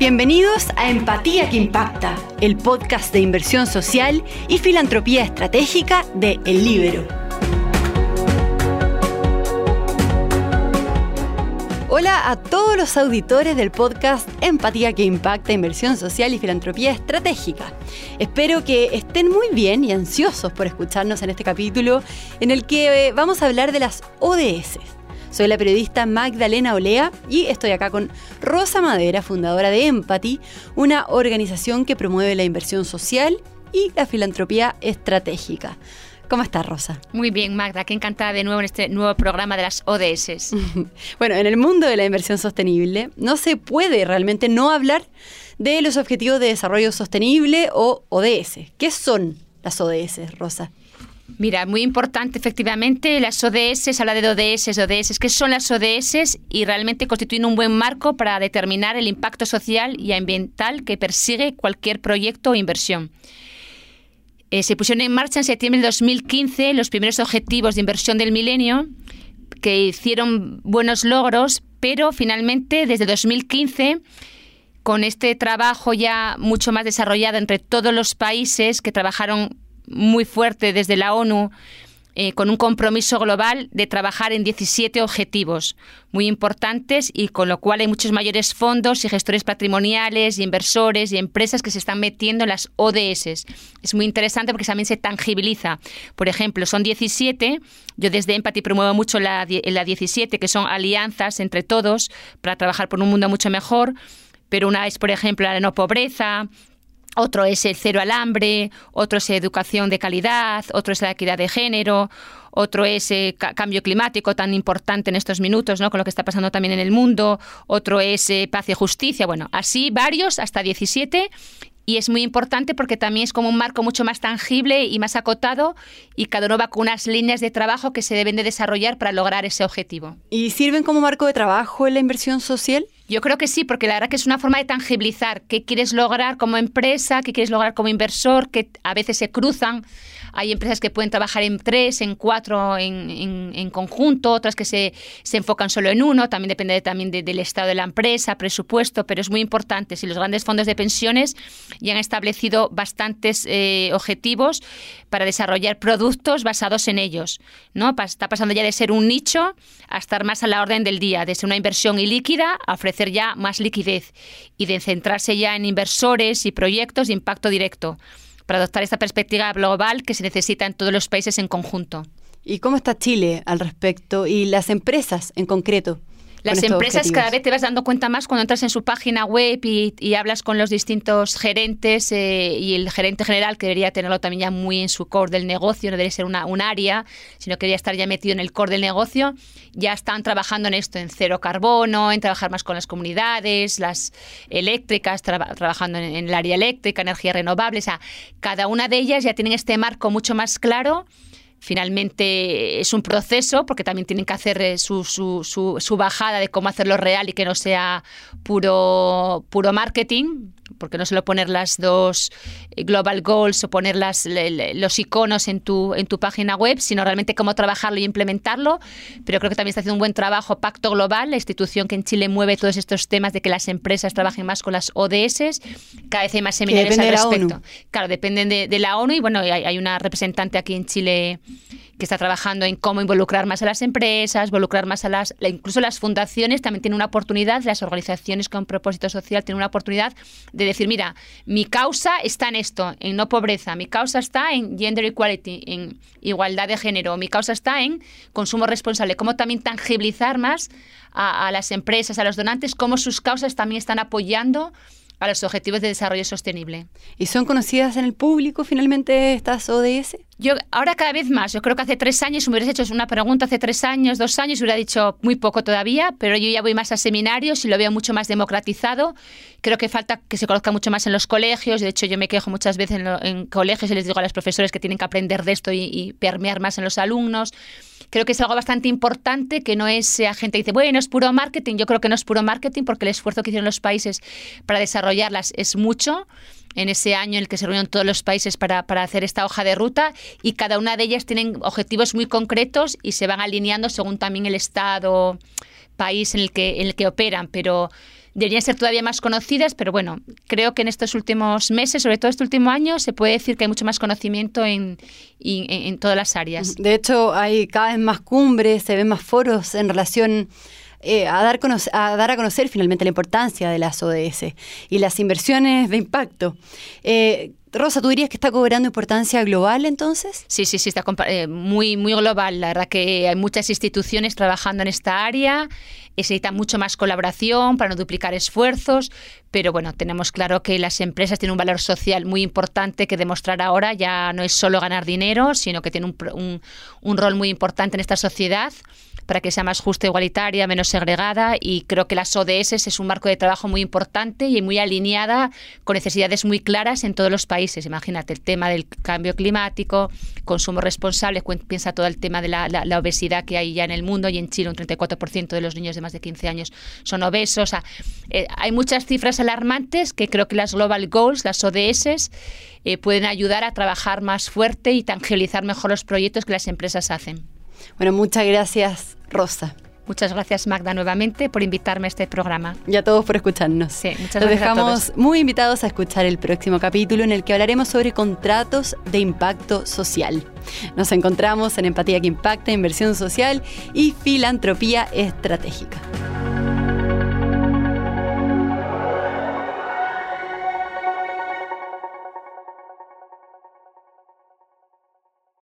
Bienvenidos a Empatía que Impacta, el podcast de inversión social y filantropía estratégica de El Libero. Hola a todos los auditores del podcast Empatía que Impacta, Inversión Social y Filantropía Estratégica. Espero que estén muy bien y ansiosos por escucharnos en este capítulo en el que eh, vamos a hablar de las ODS soy la periodista Magdalena Olea y estoy acá con Rosa Madera, fundadora de Empathy, una organización que promueve la inversión social y la filantropía estratégica. ¿Cómo estás, Rosa? Muy bien, Magda, qué encantada de nuevo en este nuevo programa de las ODS. bueno, en el mundo de la inversión sostenible no se puede realmente no hablar de los Objetivos de Desarrollo Sostenible o ODS. ¿Qué son las ODS, Rosa? Mira, muy importante, efectivamente, las ODS, habla de ODS, ODS, ¿qué son las ODS? Y realmente constituyen un buen marco para determinar el impacto social y ambiental que persigue cualquier proyecto o inversión. Eh, se pusieron en marcha en septiembre de 2015 los primeros objetivos de inversión del milenio, que hicieron buenos logros, pero finalmente desde 2015 con este trabajo ya mucho más desarrollado entre todos los países que trabajaron muy fuerte desde la ONU eh, con un compromiso global de trabajar en 17 objetivos muy importantes y con lo cual hay muchos mayores fondos y gestores patrimoniales y inversores y empresas que se están metiendo en las ODS. Es muy interesante porque también se tangibiliza. Por ejemplo, son 17, yo desde Empathy promuevo mucho la, la 17, que son alianzas entre todos para trabajar por un mundo mucho mejor pero una es, por ejemplo, la no pobreza, otro es el cero al hambre, otro es educación de calidad, otro es la equidad de género, otro es eh, cambio climático tan importante en estos minutos, ¿no? con lo que está pasando también en el mundo, otro es eh, paz y justicia, bueno, así varios, hasta 17, y es muy importante porque también es como un marco mucho más tangible y más acotado y cada uno va con unas líneas de trabajo que se deben de desarrollar para lograr ese objetivo. ¿Y sirven como marco de trabajo en la inversión social? Yo creo que sí, porque la verdad que es una forma de tangibilizar qué quieres lograr como empresa, qué quieres lograr como inversor, que a veces se cruzan. Hay empresas que pueden trabajar en tres, en cuatro, en, conjunto, otras que se, enfocan solo en uno, también depende también del estado de la empresa, presupuesto, pero es muy importante. Si los grandes fondos de pensiones ya han establecido bastantes eh, objetivos para desarrollar productos basados en ellos. ¿no? Está pasando ya de ser un nicho a estar más a la orden del día, de ser una inversión ilíquida a ofrecer ya más liquidez y de centrarse ya en inversores y proyectos de impacto directo para adoptar esta perspectiva global que se necesita en todos los países en conjunto. ¿Y cómo está Chile al respecto y las empresas en concreto? Las empresas cada vez te vas dando cuenta más cuando entras en su página web y, hablas con los distintos gerentes eh, y el gerente general, que debería tenerlo también ya muy en su core del negocio, no debe ser una, un área, sino que debería estar ya metido en el core del negocio, ya están trabajando en esto, en cero carbono, en trabajar más con las comunidades, las eléctricas, trabajando en, en, el área eléctrica, energía renovable, o sea, cada una de ellas ya tienen este marco mucho más claro Finalmente es un proceso porque también tienen que hacer eh, su, su, su, bajada de cómo hacerlo real y que no sea puro, puro marketing, porque no solo poner las dos eh, global goals o poner las, los iconos en tu, en tu página web, sino realmente cómo trabajarlo y implementarlo. Pero creo que también está haciendo un buen trabajo Pacto Global, la institución que en Chile mueve todos estos temas de que las empresas trabajen más con las ODS. Cada vez hay más seminarios al respecto. Claro, dependen de, de, la ONU y bueno, hay, hay una representante aquí en Chile que está trabajando en cómo involucrar más a las empresas, involucrar más a las, incluso las fundaciones también tienen una oportunidad, las organizaciones con propósito social tienen una oportunidad de decir, mira, mi causa está en esto, en no pobreza, mi causa está en gender equality, en igualdad de género, mi causa está en consumo responsable, cómo también tangibilizar más a, a las empresas, a los donantes, cómo sus causas también están apoyando a los Objetivos de Desarrollo Sostenible. ¿Y son conocidas en el público finalmente estas ODS? Yo ahora cada vez más, yo creo que hace tres años, si me hubieras hecho una pregunta hace tres años, dos años, hubiera dicho muy poco todavía, pero yo ya voy más a seminarios y lo veo mucho más democratizado. Creo que falta que se conozca mucho más en los colegios. De hecho, yo me quejo muchas veces en, colegios y les digo a los profesores que tienen que aprender de esto y, permear más en los alumnos. Creo que es algo bastante importante que no es gente que dice, bueno, es puro marketing. Yo creo que no es puro marketing porque el esfuerzo que hicieron los países para desarrollarlas es mucho en ese año en el que se reunieron todos los países para, para, hacer esta hoja de ruta y cada una de ellas tienen objetivos muy concretos y se van alineando según también el estado, país en el que, en el que operan. Pero deberían ser todavía más conocidas, pero bueno, creo que en estos últimos meses, sobre todo este último año, se puede decir que hay mucho más conocimiento en, en, todas las áreas. De hecho, hay cada vez más cumbres, se ven más foros en relación eh, a, dar a dar a conocer finalmente la importancia de las ODS y las inversiones de impacto. Eh, Rosa, ¿tú dirías que está cobrando importancia global entonces? Sí, sí, sí, está eh, muy, muy global. La verdad que hay muchas instituciones trabajando en esta área, necesita mucho más colaboración para no duplicar esfuerzos, pero bueno, tenemos claro que las empresas tienen un valor social muy importante que demostrar ahora. Ya no es solo ganar dinero, sino que tiene un, un rol muy importante en esta sociedad para que sea más justa, igualitaria, menos segregada y creo que las ODS es un marco de trabajo muy importante y muy alineada con necesidades muy claras en todos los países. Imagínate el tema del cambio climático, consumo responsable, piensa todo el tema de la, obesidad que hay ya en el mundo y en Chile un 34% de los niños de más de 15 años son obesos. Eh, hay muchas cifras alarmantes que creo que las Global Goals, las ODS, eh, pueden ayudar a trabajar más fuerte y tangibilizar mejor los proyectos que las empresas hacen. Bueno, muchas gracias, Rosa. Muchas gracias Magda nuevamente por invitarme a este programa. Y a todos por escucharnos. Sí, muchas Los gracias. dejamos muy invitados a escuchar el próximo capítulo en el que hablaremos sobre contratos de impacto social. Nos encontramos en Empatía que Impacta, Inversión Social y Filantropía Estratégica.